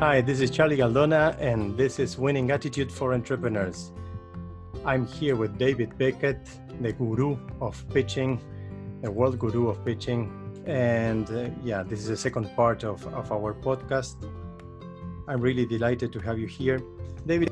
Hi, this is Charlie Galdona, and this is Winning Attitude for Entrepreneurs. I'm here with David Beckett, the guru of pitching, the world guru of pitching. And uh, yeah, this is the second part of, of our podcast. I'm really delighted to have you here. David,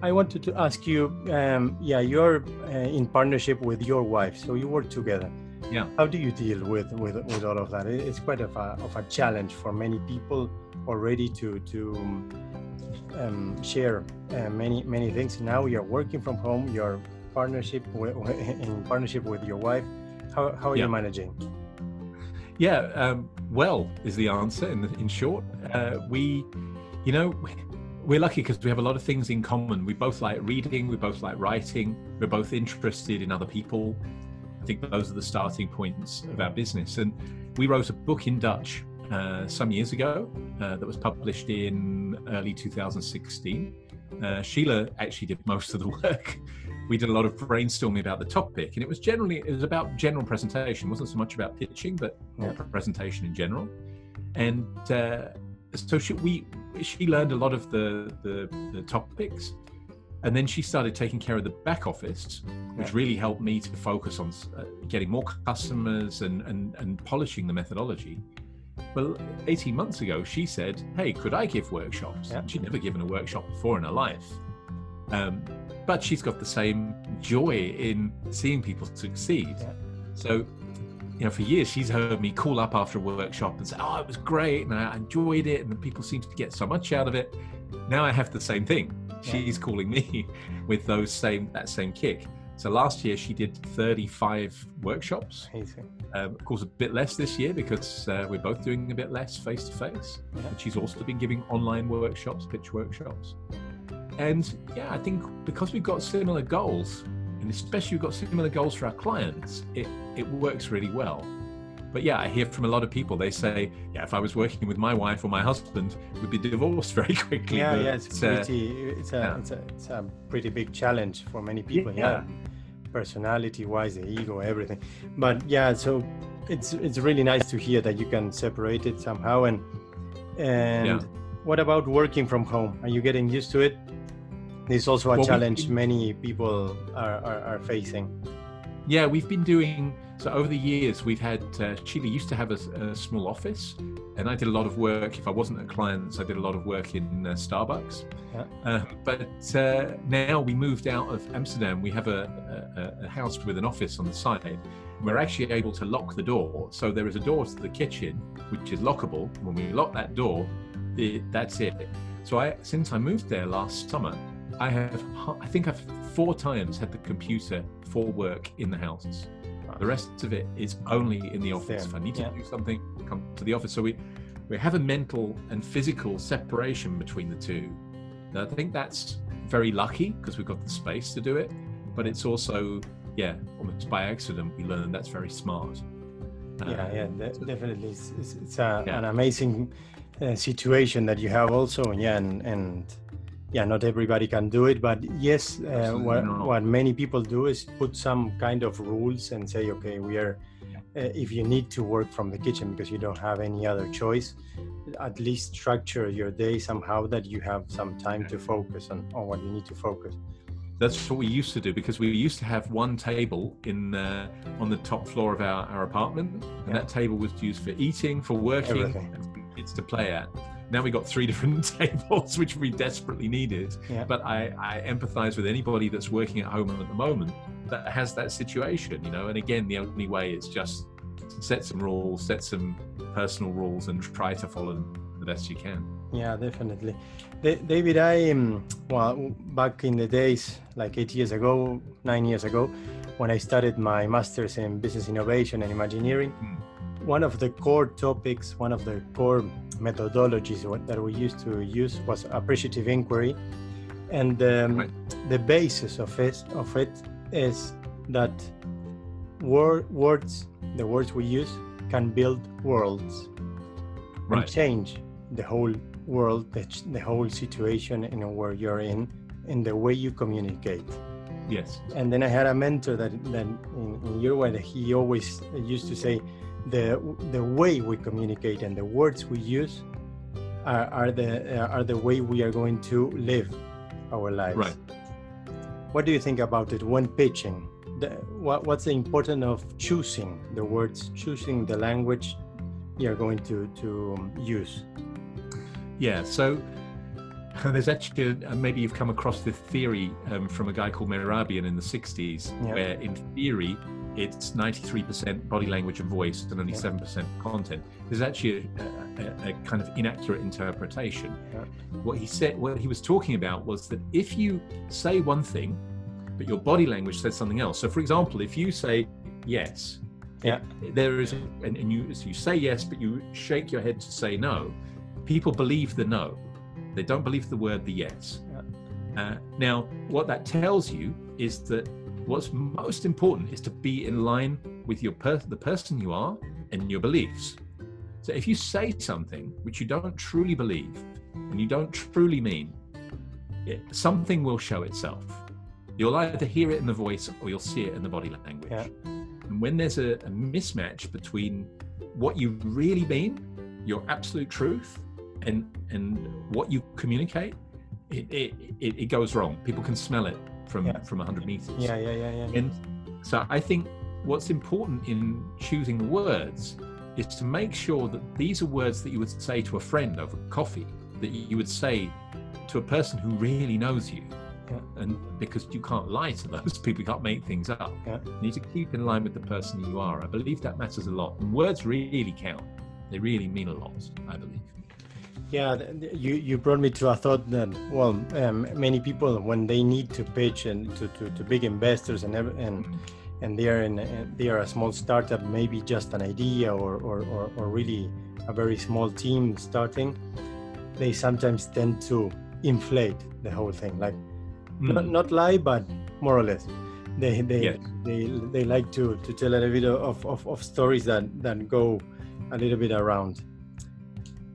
I wanted to ask you um, yeah, you're uh, in partnership with your wife, so you work together. Yeah. How do you deal with, with, with all of that? It's quite of a, of a challenge for many people already to to um, share uh, many many things. Now you're working from home. Your partnership with, in partnership with your wife. How how are yeah. you managing? Yeah, um, well is the answer. In in short, uh, we, you know. We're lucky because we have a lot of things in common. We both like reading, we both like writing, we're both interested in other people. I think those are the starting points of our business. And we wrote a book in Dutch uh, some years ago uh, that was published in early 2016. Uh, Sheila actually did most of the work. We did a lot of brainstorming about the topic, and it was generally it was about general presentation. It wasn't so much about pitching, but more presentation in general. And uh, so she, we she learned a lot of the, the, the topics, and then she started taking care of the back office, which yeah. really helped me to focus on uh, getting more customers and, and and polishing the methodology. Well, 18 months ago, she said, Hey, could I give workshops? Yeah. She'd never given a workshop before in her life. Um, but she's got the same joy in seeing people succeed. Yeah. So, you know, for years she's heard me call up after a workshop and say, "Oh, it was great, and I enjoyed it, and people seem to get so much out of it." Now I have the same thing. Yeah. She's calling me with those same that same kick. So last year she did 35 workshops. Um, of course, a bit less this year because uh, we're both doing a bit less face to face. But she's also been giving online workshops, pitch workshops. And yeah, I think because we've got similar goals, and especially we've got similar goals for our clients, it, it works really well. But yeah, I hear from a lot of people. They say, "Yeah, if I was working with my wife or my husband, we'd be divorced very quickly." Yeah, but, yeah, it's pretty. Uh, it's a, yeah. it's a, it's a pretty big challenge for many people. yeah. yeah personality wise the ego everything but yeah so it's it's really nice to hear that you can separate it somehow and and yeah. what about working from home are you getting used to it this is also a well, challenge we, many people are, are, are facing yeah we've been doing so over the years, we've had uh, Sheila used to have a, a, small office, and I did a lot of work. If I wasn't at clients, I did a lot of work in uh, Starbucks. Yeah. Uh, but uh, now we moved out of Amsterdam. We have a, a, a, house with an office on the side. We're actually able to lock the door, so there is a door to the kitchen which is lockable. When we lock that door, it, that's it. So I, since I moved there last summer, I have I think I've four times had the computer for work in the house. The rest of it is only in the office. If I need to yeah. do something, come to the office. So we we have a mental and physical separation between the two. Now, I think that's very lucky because we've got the space to do it, but it's also yeah, almost by accident we learned that's very smart. Yeah, uh, yeah, definitely. It's, it's, it's a, yeah. an amazing uh, situation that you have also, yeah, and and yeah not everybody can do it but yes uh, what, what, many people do is put some kind of rules and say okay we are uh, if you need to work from the kitchen because you don't have any other choice at least structure your day somehow that you have some time to focus on, on what you need to focus. That's what we used to do because we used to have one table in uh, on the top floor of our, our apartment and yeah. that table was used for eating for working Everything. and for kids to play at now we got three different tables, which we desperately needed. Yeah. But I, I empathize with anybody that's working at home at the moment that has that situation, you know. And again, the only way is just set some rules, set some personal rules, and try to follow them the best you can. Yeah, definitely. David, I um, well back in the days, like eight years ago, nine years ago, when I started my master's in business innovation and imagineering. Mm one of the core topics, one of the core methodologies that we used to use was appreciative inquiry. And um, right. the basis of it, of it is that word, words, the words we use, can build worlds right. and change the whole world, the, the whole situation in where you're in, in the way you communicate. Yes. And then I had a mentor that, that in, in Uruguay that he always used to say, the the way we communicate and the words we use are, are the uh, are the way we are going to live our lives. Right. What do you think about it when pitching? The, what, what's the importance of choosing the words, choosing the language you're going to to use? Yeah. So there's actually uh, maybe you've come across this theory um, from a guy called Mehrabian in the 60s, Yeah. where in theory it's 93% body language and voice and only Yeah. 7% content. There's actually a, a, a kind of inaccurate interpretation. What he said, what he was talking about was that if you say one thing, but your body language says something else. So, for example, if you say yes, Yeah. there is, and, and you so you say yes, but you shake your head to say no. People believe the no. They don't believe the word the yes. Uh, now, what that tells you is that what's most important is to be in line with your per- the person you are and your beliefs. So if you say something which you don't truly believe and you don't truly mean, it, something will show itself. You'll either hear it in the voice or you'll see it in the body language. Yeah. And when there's a, a mismatch between what you really mean, your absolute truth, and and what you communicate, it it, it, it goes wrong. People can smell it from Yeah. from 100 meters. Yeah, yeah, yeah, yeah. And so I think what's important in choosing the words is to make sure that these are words that you would say to a friend over coffee, that you would say to a person who really knows you. Yeah. And because you can't lie to those people, you can't make things up. Yeah. You need to keep in line with the person you are. I believe that matters a lot. And words really count. They really mean a lot, I believe. Yeah, you, you brought me to a thought that well, um, many people when they need to pitch and to, to, to big investors and and and they are in they are a small startup, maybe just an idea or, or, or, or really a very small team starting, they sometimes tend to inflate the whole thing, like not, Mm. not lie, but more or less. They they Yes. they, they like to, to tell a little bit of, of, of stories that, that go a little bit around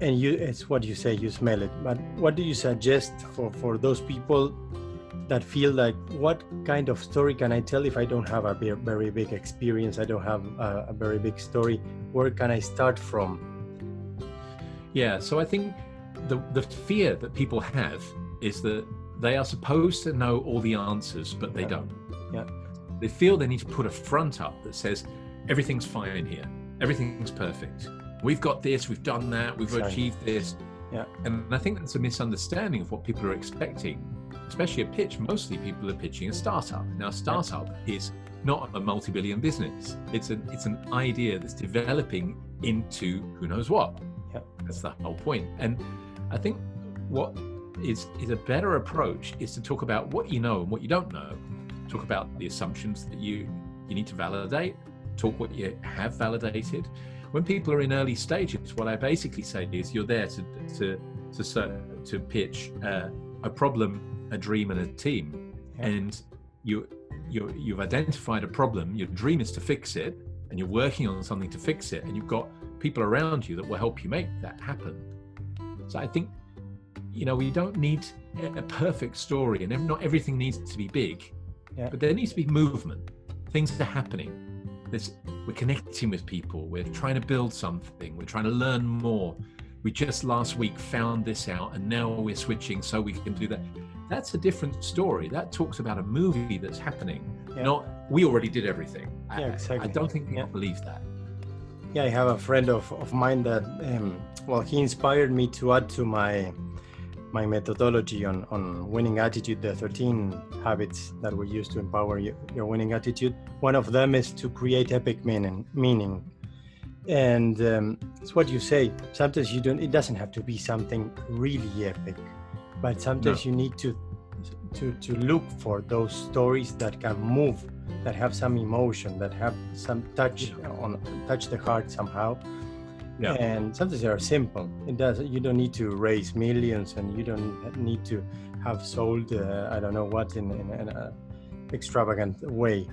and you it's what you say you smell it but what do you suggest for for those people that feel like what kind of story can i tell if i don't have a ve- very big experience i don't have a, a very big story where can i start from Yeah, so I think the the fear that people have is that they are supposed to know all the answers, but they Yeah. don't. Yeah. They feel they need to put a front up that says everything's fine here, everything's perfect. We've got this, we've done that, we've Exactly. achieved this. Yeah. And I think that's a misunderstanding of what people are expecting, especially a pitch. Mostly people are pitching a startup. Now, a startup is not a multi-billion business. It's an it's an idea that's developing into who knows what. Yeah. That's the whole point. And I think what is is a better approach is to talk about what you know and what you don't know. Talk about the assumptions that you you need to validate. Talk what you have validated. When people are in early stages, what I basically say is you're there to to to to pitch uh, a problem, a dream, and a team, Yeah. and you you you've identified a problem. Your dream is to fix it, and you're working on something to fix it, and you've got people around you that will help you make that happen. So I think, you know, we don't need a a perfect story, and not everything needs to be big, Yeah. but there needs to be movement. Things are happening. There's, we're connecting with people. We're trying to build something. We're trying to learn more. We just last week found this out, and now we're switching so we can do that. That's a different story. That talks about a movie that's happening, Yeah. not we already did everything. I- Yeah, I- exactly. I don't think people Yeah. believe that. yeah i have a friend of, of mine that um, well he inspired me to add to my my methodology on, on winning attitude the 13 habits that we use to empower your, your winning attitude one of them is to create epic meaning meaning. And um, it's what you say sometimes you don't it doesn't have to be something really epic but sometimes you need to to to look for those stories that can move that have some emotion that have some touch on touch the heart somehow Yeah. and sometimes they are simple it does you don't need to raise millions and you don't need to have sold uh, i don't know what in, an extravagant way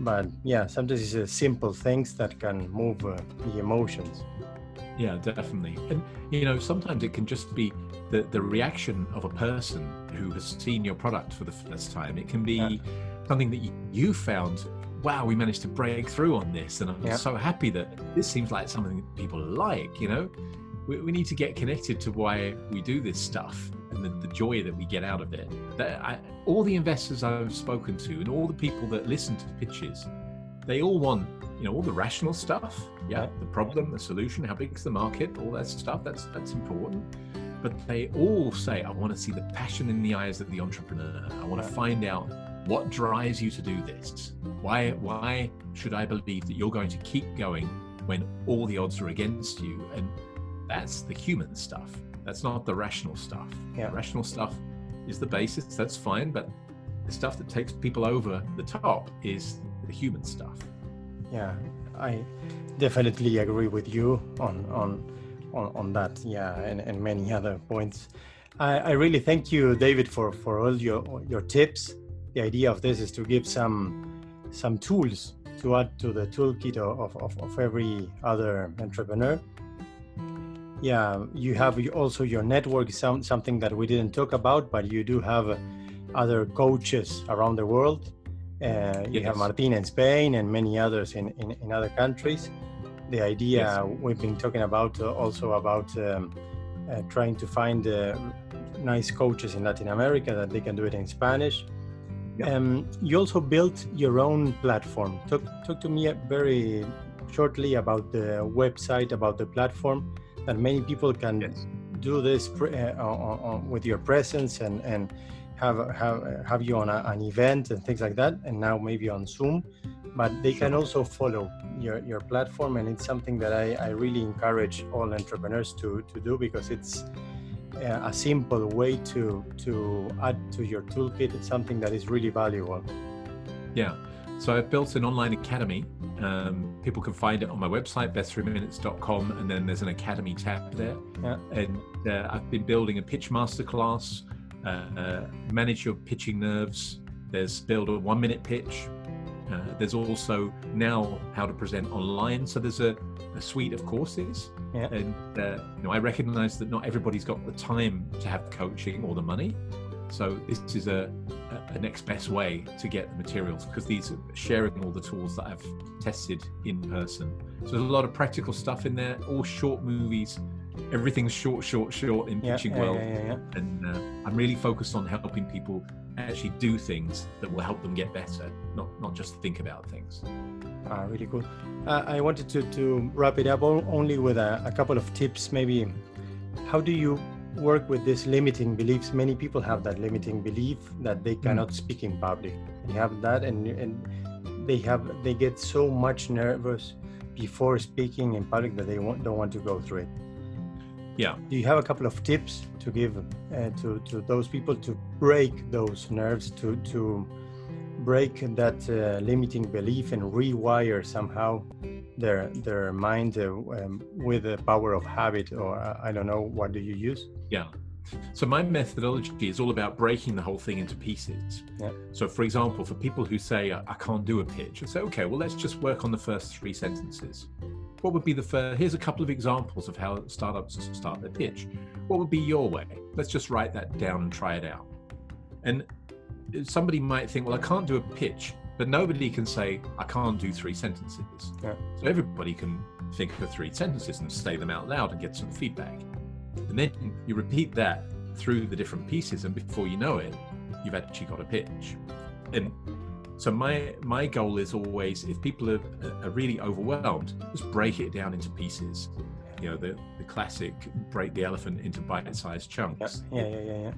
but yeah sometimes it's uh, simple things that can move uh, the emotions Yeah, definitely. And you know, sometimes it can just be the the reaction of a person who has seen your product for the first time. It can be Yeah. something that you, you found. Wow, we managed to break through on this, and I'm Yeah. so happy that this seems like something people like. You know, we, we need to get connected to why we do this stuff and the, the joy that we get out of it. That I, all the investors I've spoken to and all the people that listen to pitches, they all want you know all the rational stuff yeah the problem the solution how big is the market all that stuff that's that's important but they all say i want to see the passion in the eyes of the entrepreneur i want to find out what drives you to do this? Why why should i believe that you're going to keep going when all the odds are against you? And that's the human stuff. That's not the rational stuff. Yeah. the rational stuff is the basis. That's fine but the stuff that takes people over the top is the human stuff. Yeah i definitely agree with you on on on, on that. Yeah and, and many other points. I, I really thank you david for for all your your tips the idea of this is to give some some tools to add to the toolkit of, of, of every other entrepreneur yeah you have also your network some, something that we didn't talk about but you do have other coaches around the world uh, you yes. have Martin in Spain and many others in, in, in other countries. The idea yes. we've been talking about uh, also about um, uh, trying to find uh, nice coaches in Latin America that they can do it in Spanish. Um, you also built your own platform. Talk, talk to me very shortly about the website, about the platform that many people can yes. do this uh, on, on, with your presence and, and have have have you on a, an event and things like that, and now maybe on Zoom. But they sure. can also follow your, your platform, and it's something that I, I really encourage all entrepreneurs to to do because it's a simple way to to add to your toolkit. It's something that is really valuable. Yeah. So I've built an online academy. Um, people can find it on my website, best3minutes.com, and then there's an academy tab there. Yeah. And uh, I've been building a pitch masterclass uh, manage your pitching nerves. There's build a one minute pitch. Uh, there's also now how to present online. So there's a, a suite of courses. Yeah. And uh, you know, I recognize that not everybody's got the time to have the coaching or the money. So this is a, a, a next best way to get the materials because these are sharing all the tools that I've tested in person. So there's a lot of practical stuff in there, all short movies everything's short, short, short in pitching yeah, well. Yeah, and uh, I'm really focused on helping people actually do things that will help them get better, not not just think about things. Ah, really cool. Uh, I wanted to, to wrap it up only with a, a couple of tips. Maybe, how do you work with these limiting beliefs? Many people have that limiting belief that they cannot mm. speak in public. They have that, and and they have they get so much nervous before speaking in public that they want, don't want to go through it. Yeah. Do you have a couple of tips to give uh, to to those people to break those nerves, to to break that uh, limiting belief and rewire somehow their their mind uh, um, with the power of habit, or uh, I don't know, what do you use? Yeah. So my methodology is all about breaking the whole thing into pieces. Yeah. So for example, for people who say I can't do a pitch, I say, okay, well let's just work on the first three sentences what would be the first? Here's a couple of examples of how startups start their pitch. What would be your way? Let's just write that down and try it out. And somebody might think, well, I can't do a pitch, but nobody can say, I can't do three sentences. Yeah. So everybody can think of three sentences and say them out loud and get some feedback. And then you repeat that through the different pieces, and before you know it, you've actually got a pitch. And so my my goal is always if people are, are really overwhelmed, just break it down into pieces. You know, the, the classic break the elephant into bite-sized chunks. Yeah, yeah, yeah, yeah.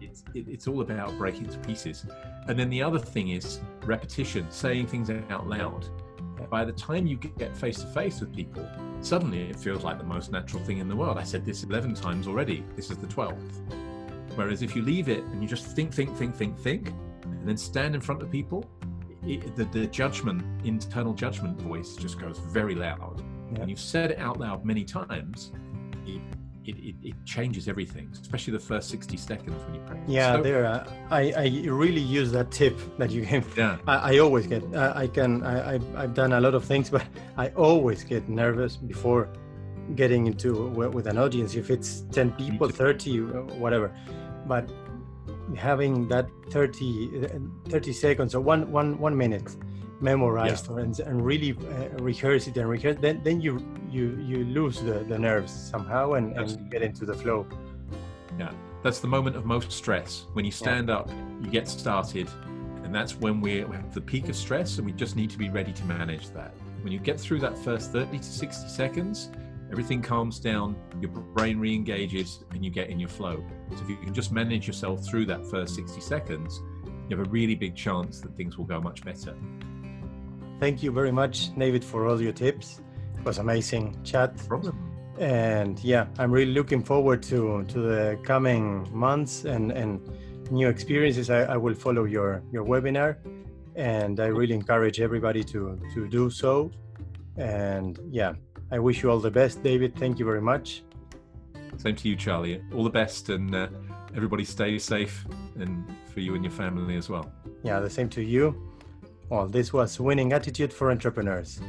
It's it, it's all about breaking to pieces. And then the other thing is repetition, saying things out loud. By the time you get face to face with people, suddenly it feels like the most natural thing in the world. I said this 11 times already. This is the 12th. Whereas if you leave it and you just think, think, think, think, think, and then stand in front of people, it, the, the judgment, internal judgment voice just goes very loud. Yeah. And you've said it out loud many times, it, it, it, it, changes everything, especially the first 60 seconds when you practice. Yeah, so, there. Uh, I, I really use that tip that you gave. Yeah. I, I always get, uh, I can, I, I, I've done a lot of things, but I always get nervous before getting into with an audience. If it's 10 people, 30, whatever. But having that 30, 30 seconds or one, one, one minute memorized yeah. and, and really uh, rehearse it and rehearse then then you you you lose the, the nerves somehow and, and get into the flow. Yeah, that's the moment of most stress. When you stand yeah. up, you get started, and that's when we have the peak of stress, and we just need to be ready to manage that. When you get through that first 30 to 60 seconds, everything calms down, your brain re engages, and you get in your flow. So if you can just manage yourself through that first 60 seconds, you have a really big chance that things will go much better. Thank you very much, David, for all your tips. It was amazing chat. No problem. And yeah, I'm really looking forward to to the coming months and and new experiences. I, I will follow your your webinar, and I really encourage everybody to to do so. And yeah, I wish you all the best, David. Thank you very much. Same to you, Charlie. All the best, and uh, everybody stay safe, and for you and your family as well. Yeah, the same to you. Well, this was Winning Attitude for Entrepreneurs.